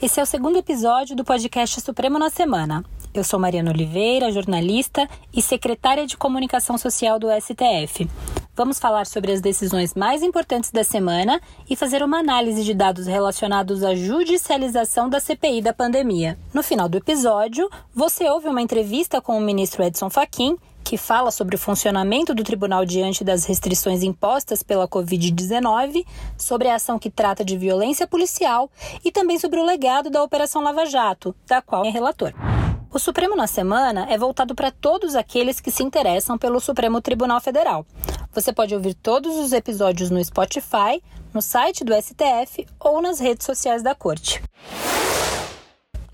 Esse é o segundo episódio do podcast Supremo na Semana. Eu sou Mariana Oliveira, jornalista e secretária de Comunicação Social do STF. Vamos falar sobre as decisões mais importantes da semana e fazer uma análise de dados relacionados à judicialização da CPI da pandemia. No final do episódio, você ouve uma entrevista com o ministro Edson Fachin que fala sobre o funcionamento do tribunal diante das restrições impostas pela Covid-19, sobre a ação que trata de violência policial e também sobre o legado da Operação Lava Jato, da qual é relator. O Supremo na Semana é voltado para todos aqueles que se interessam pelo Supremo Tribunal Federal. Você pode ouvir todos os episódios no Spotify, no site do STF ou nas redes sociais da Corte.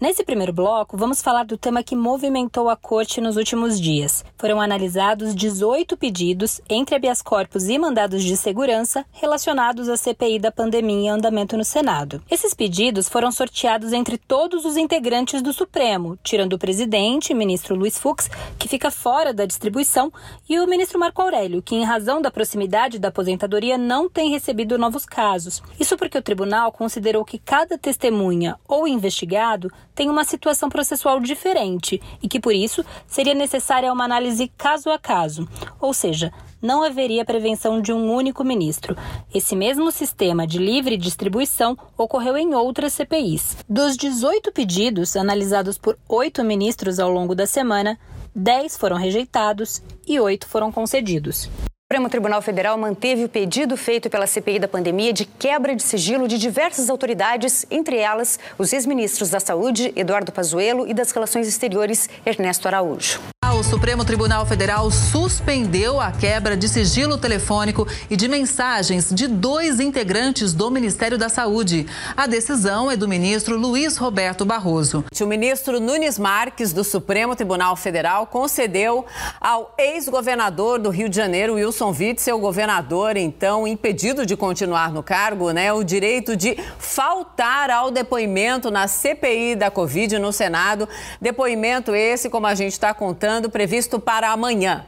Nesse primeiro bloco, vamos falar do tema que movimentou a corte nos últimos dias. Foram analisados 18 pedidos entre habeas corpus e mandados de segurança relacionados à CPI da pandemia em andamento no Senado. Esses pedidos foram sorteados entre todos os integrantes do Supremo, tirando o presidente, ministro Luiz Fux, que fica fora da distribuição, e o ministro Marco Aurélio, que, em razão da proximidade da aposentadoria, não tem recebido novos casos. Isso porque o tribunal considerou que cada testemunha ou investigado tem uma situação processual diferente e que, por isso, seria necessária uma análise caso a caso, ou seja, não haveria prevenção de um único ministro. Esse mesmo sistema de livre distribuição ocorreu em outras CPIs. Dos 18 pedidos analisados por oito ministros ao longo da semana, 10 foram rejeitados e oito foram concedidos. O Supremo Tribunal Federal manteve o pedido feito pela CPI da pandemia de quebra de sigilo de diversas autoridades, entre elas os ex-ministros da Saúde, Eduardo Pazuello, e das Relações Exteriores, Ernesto Araújo o Supremo Tribunal Federal suspendeu a quebra de sigilo telefônico e de mensagens de dois integrantes do Ministério da Saúde. A decisão é do ministro Luiz Roberto Barroso. O ministro Nunes Marques, do Supremo Tribunal Federal, concedeu ao ex-governador do Rio de Janeiro, Wilson Witzel, governador, então, impedido de continuar no cargo, né, o direito de faltar ao depoimento na CPI da Covid no Senado. Depoimento esse, como a gente está contando, previsto para amanhã.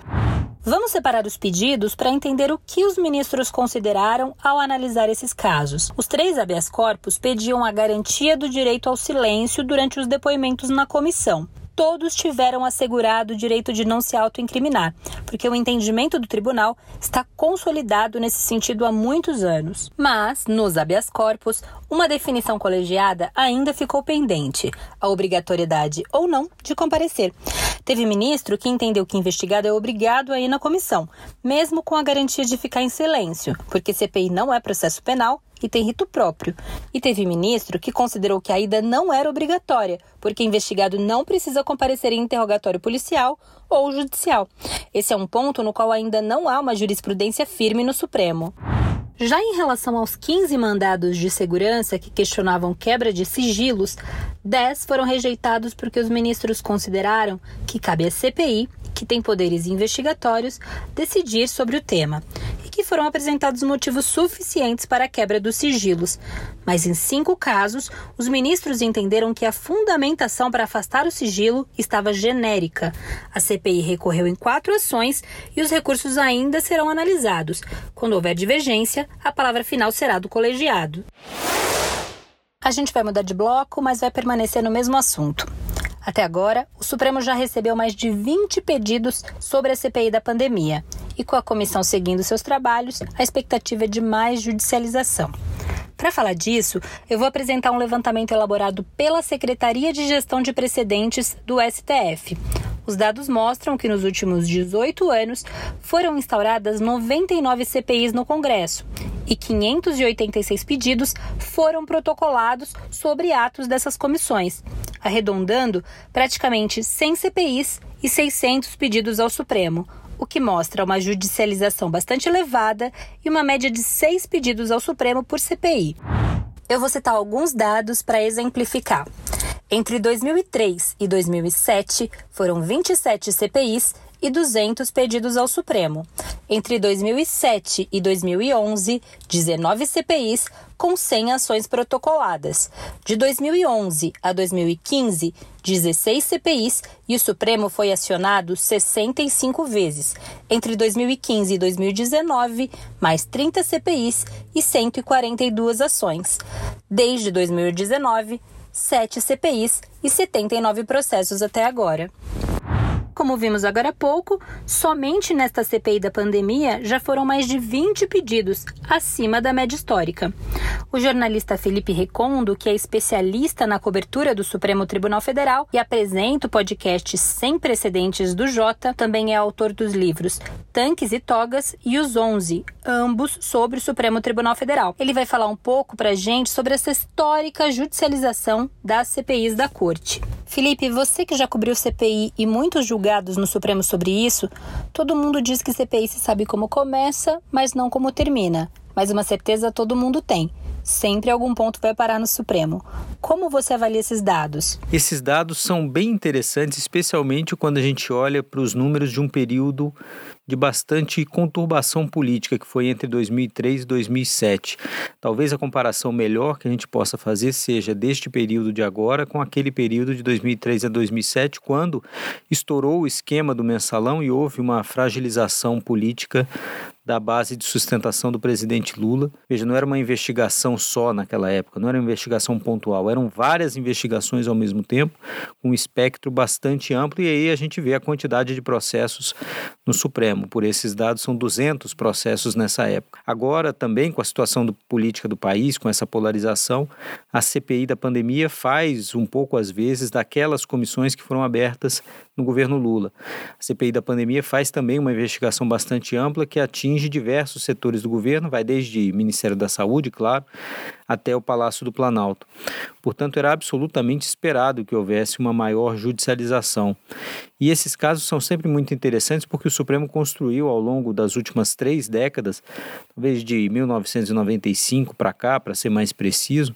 Vamos separar os pedidos para entender o que os ministros consideraram ao analisar esses casos. Os três habeas corpus pediam a garantia do direito ao silêncio durante os depoimentos na comissão todos tiveram assegurado o direito de não se autoincriminar, porque o entendimento do tribunal está consolidado nesse sentido há muitos anos. Mas, nos habeas corpus, uma definição colegiada ainda ficou pendente: a obrigatoriedade ou não de comparecer. Teve ministro que entendeu que investigado é obrigado a ir na comissão, mesmo com a garantia de ficar em silêncio, porque CPI não é processo penal e tem rito próprio. E teve ministro que considerou que a ida não era obrigatória, porque investigado não precisa comparecer em interrogatório policial ou judicial. Esse é um ponto no qual ainda não há uma jurisprudência firme no Supremo. Já em relação aos 15 mandados de segurança que questionavam quebra de sigilos, 10 foram rejeitados porque os ministros consideraram que cabe à CPI, que tem poderes investigatórios, decidir sobre o tema que foram apresentados motivos suficientes para a quebra dos sigilos. Mas em cinco casos, os ministros entenderam que a fundamentação para afastar o sigilo estava genérica. A CPI recorreu em quatro ações e os recursos ainda serão analisados. Quando houver divergência, a palavra final será do colegiado. A gente vai mudar de bloco, mas vai permanecer no mesmo assunto. Até agora, o Supremo já recebeu mais de 20 pedidos sobre a CPI da pandemia. E com a comissão seguindo seus trabalhos, a expectativa é de mais judicialização. Para falar disso, eu vou apresentar um levantamento elaborado pela Secretaria de Gestão de Precedentes do STF. Os dados mostram que nos últimos 18 anos foram instauradas 99 CPIs no Congresso e 586 pedidos foram protocolados sobre atos dessas comissões, arredondando praticamente 100 CPIs e 600 pedidos ao Supremo, o que mostra uma judicialização bastante elevada e uma média de seis pedidos ao Supremo por CPI. Eu vou citar alguns dados para exemplificar. Entre 2003 e 2007, foram 27 CPIs e 200 pedidos ao Supremo. Entre 2007 e 2011, 19 CPIs com 100 ações protocoladas. De 2011 a 2015, 16 CPIs e o Supremo foi acionado 65 vezes. Entre 2015 e 2019, mais 30 CPIs e 142 ações. Desde 2019, 7 CPIs e 79 processos até agora. Como vimos agora há pouco, somente nesta CPI da pandemia já foram mais de 20 pedidos, acima da média histórica. O jornalista Felipe Recondo, que é especialista na cobertura do Supremo Tribunal Federal e apresenta o podcast Sem Precedentes do Jota, também é autor dos livros Tanques e Togas e Os Onze, ambos sobre o Supremo Tribunal Federal. Ele vai falar um pouco para a gente sobre essa histórica judicialização das CPIs da Corte. Felipe, você que já cobriu CPI e muitos julgados no Supremo sobre isso, todo mundo diz que CPI se sabe como começa, mas não como termina. Mas uma certeza todo mundo tem sempre algum ponto vai parar no Supremo. Como você avalia esses dados? Esses dados são bem interessantes, especialmente quando a gente olha para os números de um período de bastante conturbação política que foi entre 2003 e 2007. Talvez a comparação melhor que a gente possa fazer seja deste período de agora com aquele período de 2003 a 2007, quando estourou o esquema do mensalão e houve uma fragilização política da base de sustentação do presidente Lula. Veja, não era uma investigação só naquela época, não era uma investigação pontual, eram várias investigações ao mesmo tempo, com um espectro bastante amplo, e aí a gente vê a quantidade de processos no Supremo. Por esses dados, são 200 processos nessa época. Agora, também com a situação do, política do país, com essa polarização, a CPI da pandemia faz um pouco, às vezes, daquelas comissões que foram abertas no governo Lula. A CPI da pandemia faz também uma investigação bastante ampla que atinge diversos setores do governo, vai desde Ministério da Saúde, claro, até o Palácio do Planalto. Portanto, era absolutamente esperado que houvesse uma maior judicialização. E esses casos são sempre muito interessantes porque o Supremo construiu ao longo das últimas três décadas, talvez de 1995 para cá, para ser mais preciso,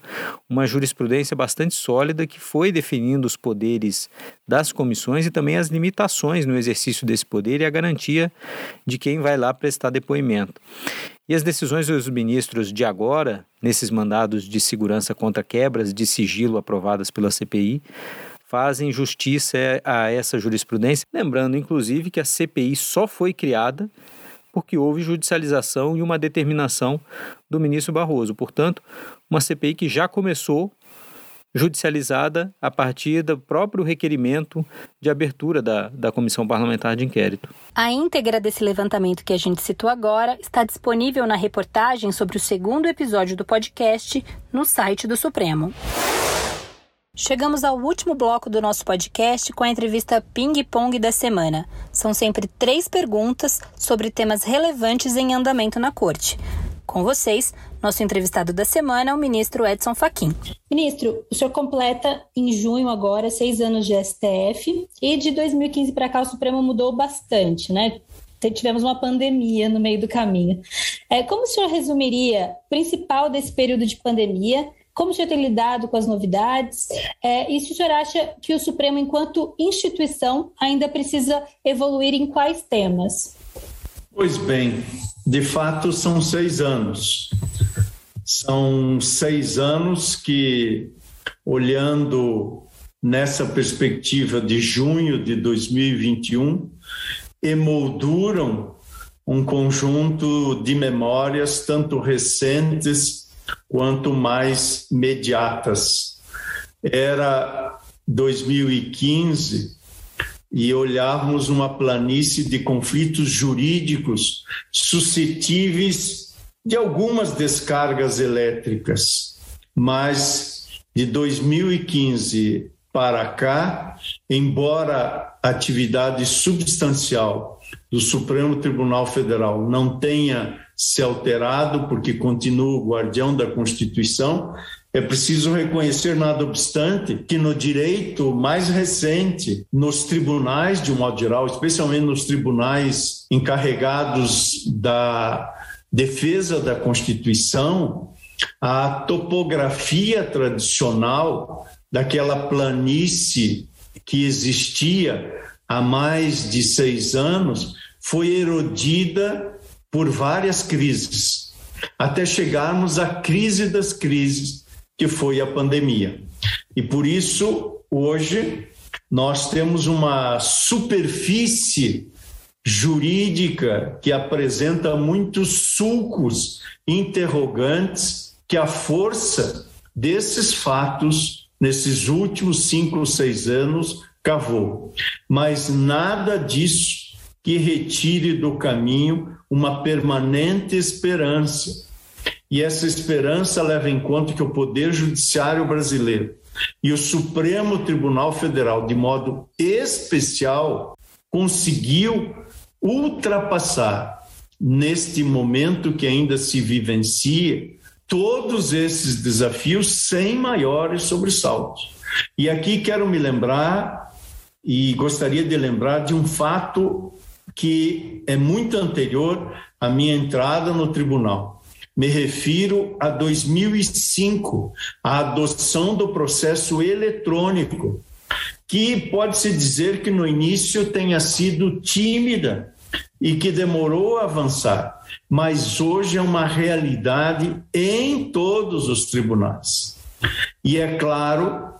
uma jurisprudência bastante sólida que foi definindo os poderes das comissões e também as limitações no exercício desse poder e a garantia de quem vai lá prestar depoimento. E as decisões dos ministros de agora, nesses mandados de segurança contra quebras de sigilo aprovadas pela CPI, fazem justiça a essa jurisprudência, lembrando inclusive que a CPI só foi criada porque houve judicialização e uma determinação do ministro Barroso. Portanto, uma CPI que já começou judicializada a partir do próprio requerimento de abertura da, da Comissão Parlamentar de Inquérito. A íntegra desse levantamento que a gente citou agora está disponível na reportagem sobre o segundo episódio do podcast no site do Supremo. Chegamos ao último bloco do nosso podcast com a entrevista Ping Pong da semana. São sempre três perguntas sobre temas relevantes em andamento na corte. Com vocês, nosso entrevistado da semana é o ministro Edson Fachin. Ministro, o senhor completa em junho agora seis anos de STF e de 2015 para cá o Supremo mudou bastante, né? Tivemos uma pandemia no meio do caminho. É, como o senhor resumiria o principal desse período de pandemia? Como o senhor tem lidado com as novidades? É, e se o senhor acha que o Supremo, enquanto instituição, ainda precisa evoluir em quais temas? Pois bem, de fato são seis anos. São seis anos que, olhando nessa perspectiva de junho de 2021, emolduram um conjunto de memórias, tanto recentes quanto mais imediatas. Era 2015 e olharmos uma planície de conflitos jurídicos suscetíveis de algumas descargas elétricas, mas de 2015 para cá, embora a atividade substancial do Supremo Tribunal Federal não tenha se alterado, porque continua o guardião da Constituição, é preciso reconhecer, nada obstante, que no direito mais recente, nos tribunais, de um modo geral, especialmente nos tribunais encarregados da defesa da Constituição, a topografia tradicional daquela planície que existia há mais de seis anos, foi erodida por várias crises, até chegarmos à crise das crises, que foi a pandemia. E por isso, hoje, nós temos uma superfície jurídica que apresenta muitos sulcos interrogantes que a força desses fatos, nesses últimos cinco ou seis anos, cavou. Mas nada disso que retire do caminho uma permanente esperança. E essa esperança leva em conta que o Poder Judiciário brasileiro e o Supremo Tribunal Federal, de modo especial, conseguiu ultrapassar neste momento que ainda se vivencia todos esses desafios sem maiores sobressaltos. E aqui quero me lembrar e gostaria de lembrar de um fato que é muito anterior à minha entrada no tribunal. Me refiro a 2005, a adoção do processo eletrônico, que pode-se dizer que no início tenha sido tímida e que demorou a avançar, mas hoje é uma realidade em todos os tribunais. E é claro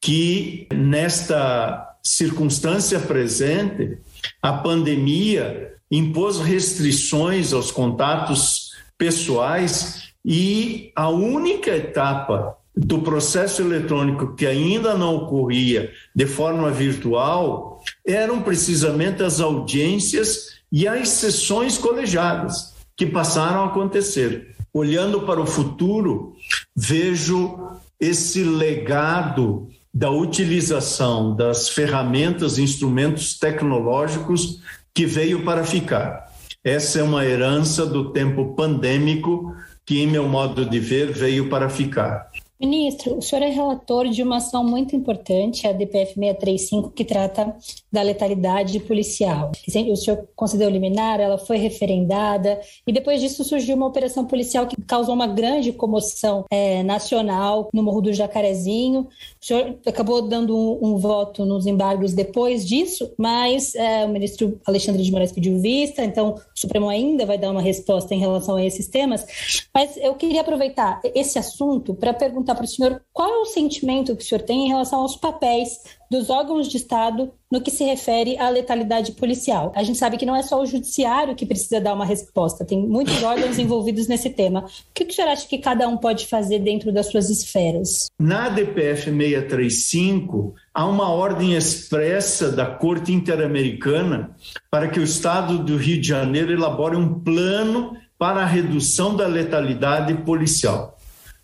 que nesta circunstância presente, a pandemia impôs restrições aos contatos pessoais e a única etapa do processo eletrônico que ainda não ocorria de forma virtual eram precisamente as audiências e as sessões colegiadas que passaram a acontecer. Olhando para o futuro, vejo esse legado da utilização das ferramentas e instrumentos tecnológicos que veio para ficar. Essa é uma herança do tempo pandêmico que, em meu modo de ver, veio para ficar. Ministro, o senhor é relator de uma ação muito importante, a DPF 635, que trata da letalidade policial. O senhor concedeu liminar, ela foi referendada, e depois disso surgiu uma operação policial que causou uma grande comoção é, nacional no Morro do Jacarezinho. O senhor acabou dando um, um voto nos embargos depois disso, mas é, o ministro Alexandre de Moraes pediu vista, então o Supremo ainda vai dar uma resposta em relação a esses temas. Mas eu queria aproveitar esse assunto para perguntar perguntar para o senhor qual é o sentimento que o senhor tem em relação aos papéis dos órgãos de Estado no que se refere à letalidade policial. A gente sabe que não é só o judiciário que precisa dar uma resposta, tem muitos órgãos envolvidos nesse tema. O que o senhor acha que cada um pode fazer dentro das suas esferas? Na DPF 635, há uma ordem expressa da Corte Interamericana para que o Estado do Rio de Janeiro elabore um plano para a redução da letalidade policial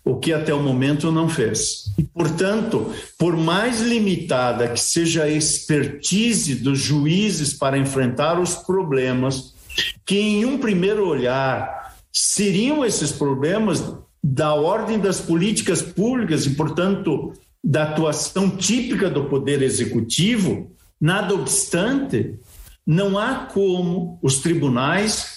o que até o momento não fez. E, portanto, por mais limitada que seja a expertise dos juízes para enfrentar os problemas, que em um primeiro olhar seriam esses problemas da ordem das políticas públicas e, portanto, da atuação típica do poder executivo, nada obstante, não há como os tribunais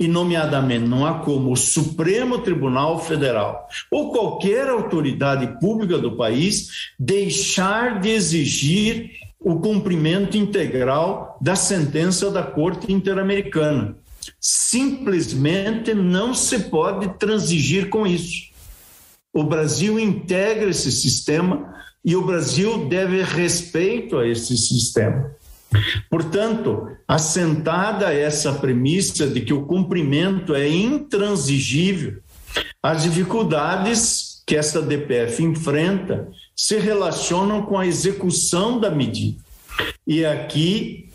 e, nomeadamente, não há como o Supremo Tribunal Federal ou qualquer autoridade pública do país deixar de exigir o cumprimento integral da sentença da Corte Interamericana. Simplesmente não se pode transigir com isso. O Brasil integra esse sistema e o Brasil deve respeito a esse sistema. Portanto, assentada essa premissa de que o cumprimento é intransigível, as dificuldades que esta DPF enfrenta se relacionam com a execução da medida. E aqui,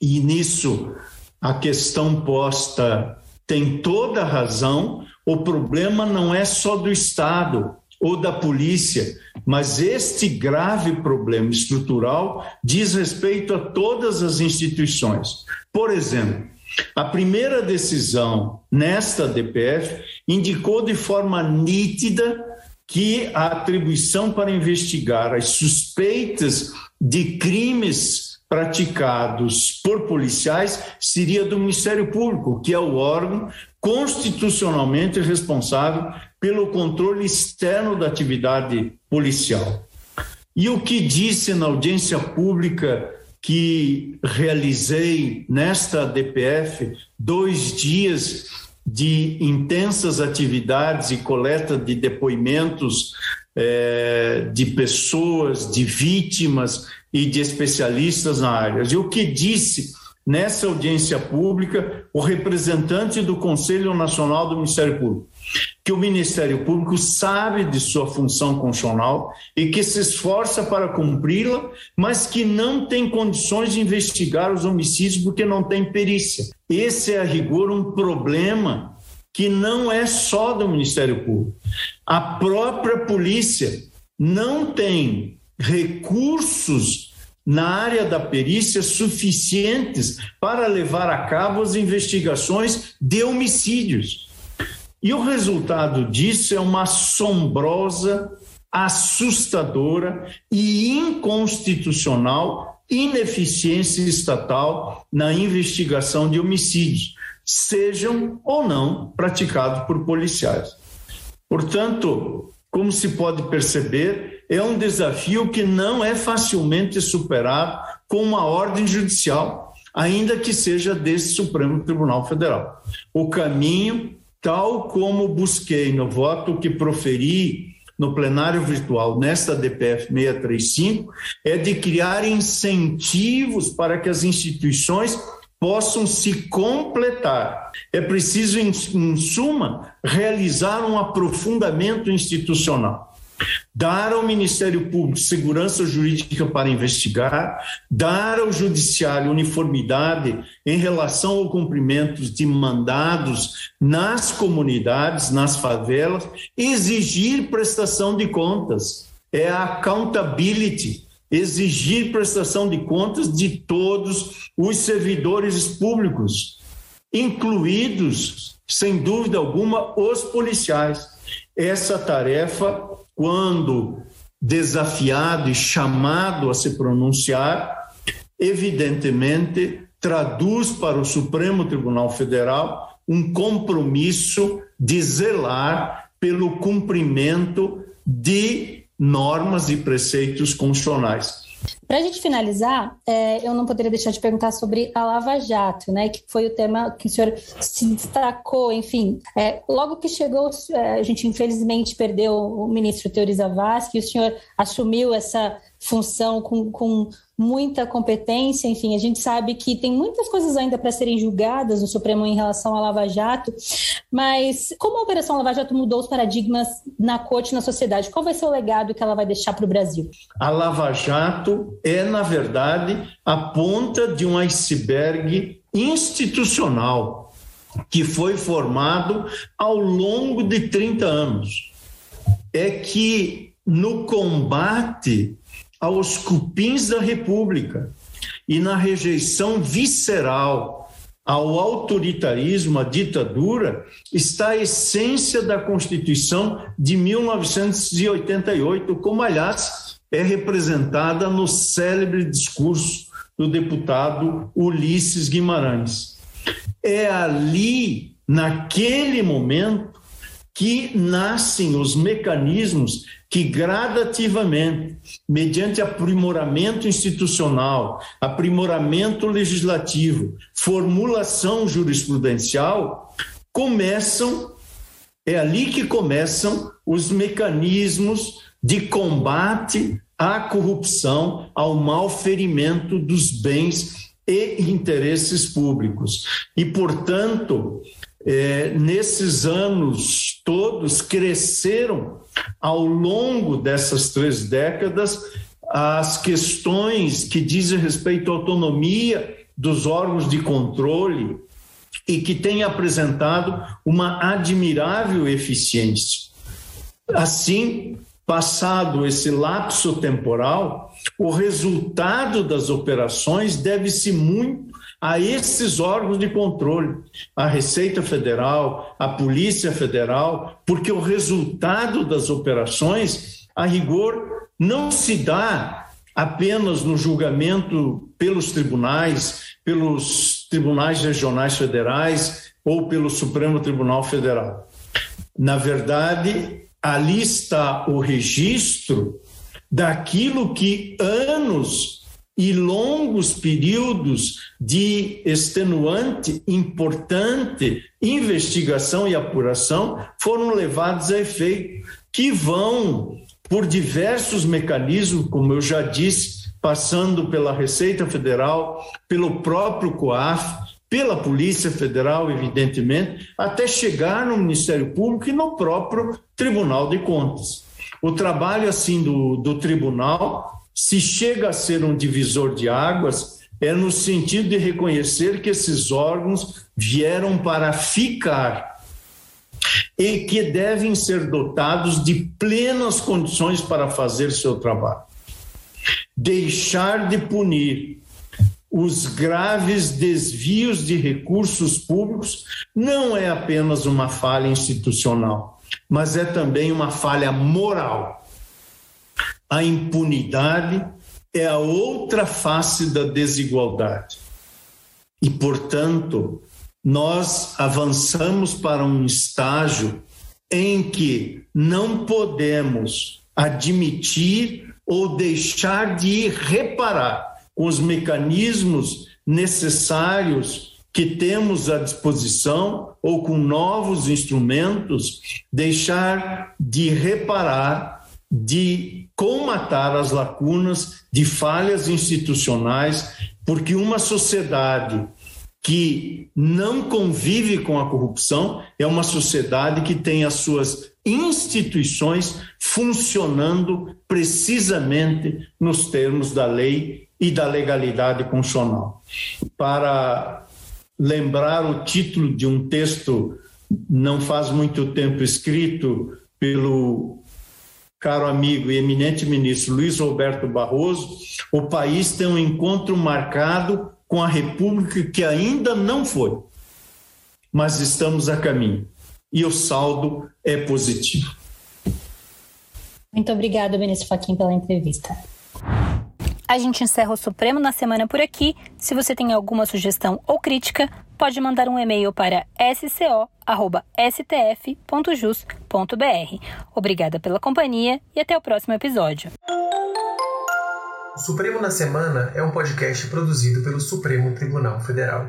e nisso, a questão posta tem toda a razão, o problema não é só do Estado, ou da polícia, mas este grave problema estrutural diz respeito a todas as instituições. Por exemplo, a primeira decisão nesta DPF indicou de forma nítida que a atribuição para investigar as suspeitas de crimes praticados por policiais seria do Ministério Público, que é o órgão constitucionalmente responsável pelo controle externo da atividade policial. E o que disse na audiência pública que realizei nesta DPF dois dias de intensas atividades e coleta de depoimentos é, de pessoas, de vítimas e de especialistas na área. E o que disse nessa audiência pública o representante do Conselho Nacional do Ministério Público? Que o Ministério Público sabe de sua função constitucional e que se esforça para cumpri-la, mas que não tem condições de investigar os homicídios porque não tem perícia. Esse é, a rigor, um problema que não é só do Ministério Público. A própria polícia não tem recursos na área da perícia suficientes para levar a cabo as investigações de homicídios. E o resultado disso é uma assombrosa, assustadora e inconstitucional ineficiência estatal na investigação de homicídios sejam ou não praticados por policiais. Portanto, como se pode perceber, é um desafio que não é facilmente superado com uma ordem judicial, ainda que seja desse Supremo Tribunal Federal. O caminho, tal como busquei no voto que proferi no plenário virtual nesta DPF 635, é de criar incentivos para que as instituições possam se completar. É preciso, em, suma, realizar um aprofundamento institucional dar ao Ministério Público segurança jurídica para investigar, dar ao Judiciário uniformidade em relação ao cumprimento de mandados nas comunidades, nas favelas, exigir prestação de contas. É a accountability exigir prestação de contas de todos os servidores públicos, incluídos, sem dúvida alguma, os policiais. Essa tarefa, quando desafiado e chamado a se pronunciar, evidentemente traduz para o Supremo Tribunal Federal um compromisso de zelar pelo cumprimento de normas e preceitos constitucionais. Para a gente finalizar, é, eu não poderia deixar de perguntar sobre a Lava Jato, né, que foi o tema que o senhor se destacou, enfim. É, logo que chegou, é, a gente infelizmente perdeu o ministro Teori Zavascki, o senhor assumiu essa função com, com muita competência, enfim, a gente sabe que tem muitas coisas ainda para serem julgadas no Supremo em relação à Lava Jato, mas como a Operação Lava Jato mudou os paradigmas na corte na sociedade, qual vai ser o legado que ela vai deixar para o Brasil? A Lava Jato é, na verdade, a ponta de um iceberg institucional que foi formado ao longo de 30 anos. É que no combate aos cupins da República e na rejeição visceral ao autoritarismo, à ditadura, está a essência da Constituição de 1988, como, aliás, é representada no célebre discurso do deputado Ulisses Guimarães. É ali, naquele momento, que nascem os mecanismos que gradativamente, mediante aprimoramento institucional, aprimoramento legislativo, formulação jurisprudencial, começam, é ali que começam os mecanismos de combate à corrupção, ao mal ferimento dos bens e interesses públicos. E, portanto, é, nesses anos todos cresceram ao longo dessas três décadas as questões que dizem respeito à autonomia dos órgãos de controle e que têm apresentado uma admirável eficiência. Assim, passado esse lapso temporal, o resultado das operações deve-se muito a esses órgãos de controle, a Receita Federal, a Polícia Federal, porque o resultado das operações, a rigor, não se dá apenas no julgamento pelos tribunais, pelos tribunais regionais federais ou pelo Supremo Tribunal Federal. Na verdade, ali está o registro daquilo que anos e longos períodos de extenuante, importante investigação e apuração foram levados a efeito, que vão por diversos mecanismos, como eu já disse, passando pela Receita Federal, pelo próprio COAF, pela Polícia Federal, evidentemente, até chegar no Ministério Público e no próprio Tribunal de Contas. O trabalho assim do, do tribunal, se chega a ser um divisor de águas, é no sentido de reconhecer que esses órgãos vieram para ficar e que devem ser dotados de plenas condições para fazer seu trabalho. Deixar de punir os graves desvios de recursos públicos não é apenas uma falha institucional, mas é também uma falha moral. A impunidade é a outra face da desigualdade. E, portanto, nós avançamos para um estágio em que não podemos admitir ou deixar de reparar com os mecanismos necessários que temos à disposição ou com novos instrumentos, deixar de reparar, de comatar as lacunas de falhas institucionais, porque uma sociedade que não convive com a corrupção é uma sociedade que tem as suas instituições funcionando precisamente nos termos da lei e da legalidade constitucional. Para lembrar o título de um texto não faz muito tempo escrito pelo caro amigo e eminente ministro Luiz Roberto Barroso, o país tem um encontro marcado com a República que ainda não foi, mas estamos a caminho e o saldo é positivo. Muito obrigada, ministro Faquim, pela entrevista. A gente encerra o Supremo na semana por aqui. Se você tem alguma sugestão ou crítica, pode mandar um e-mail para sco.stf.jus.br. Obrigada pela companhia e até o próximo episódio. O Supremo na Semana é um podcast produzido pelo Supremo Tribunal Federal.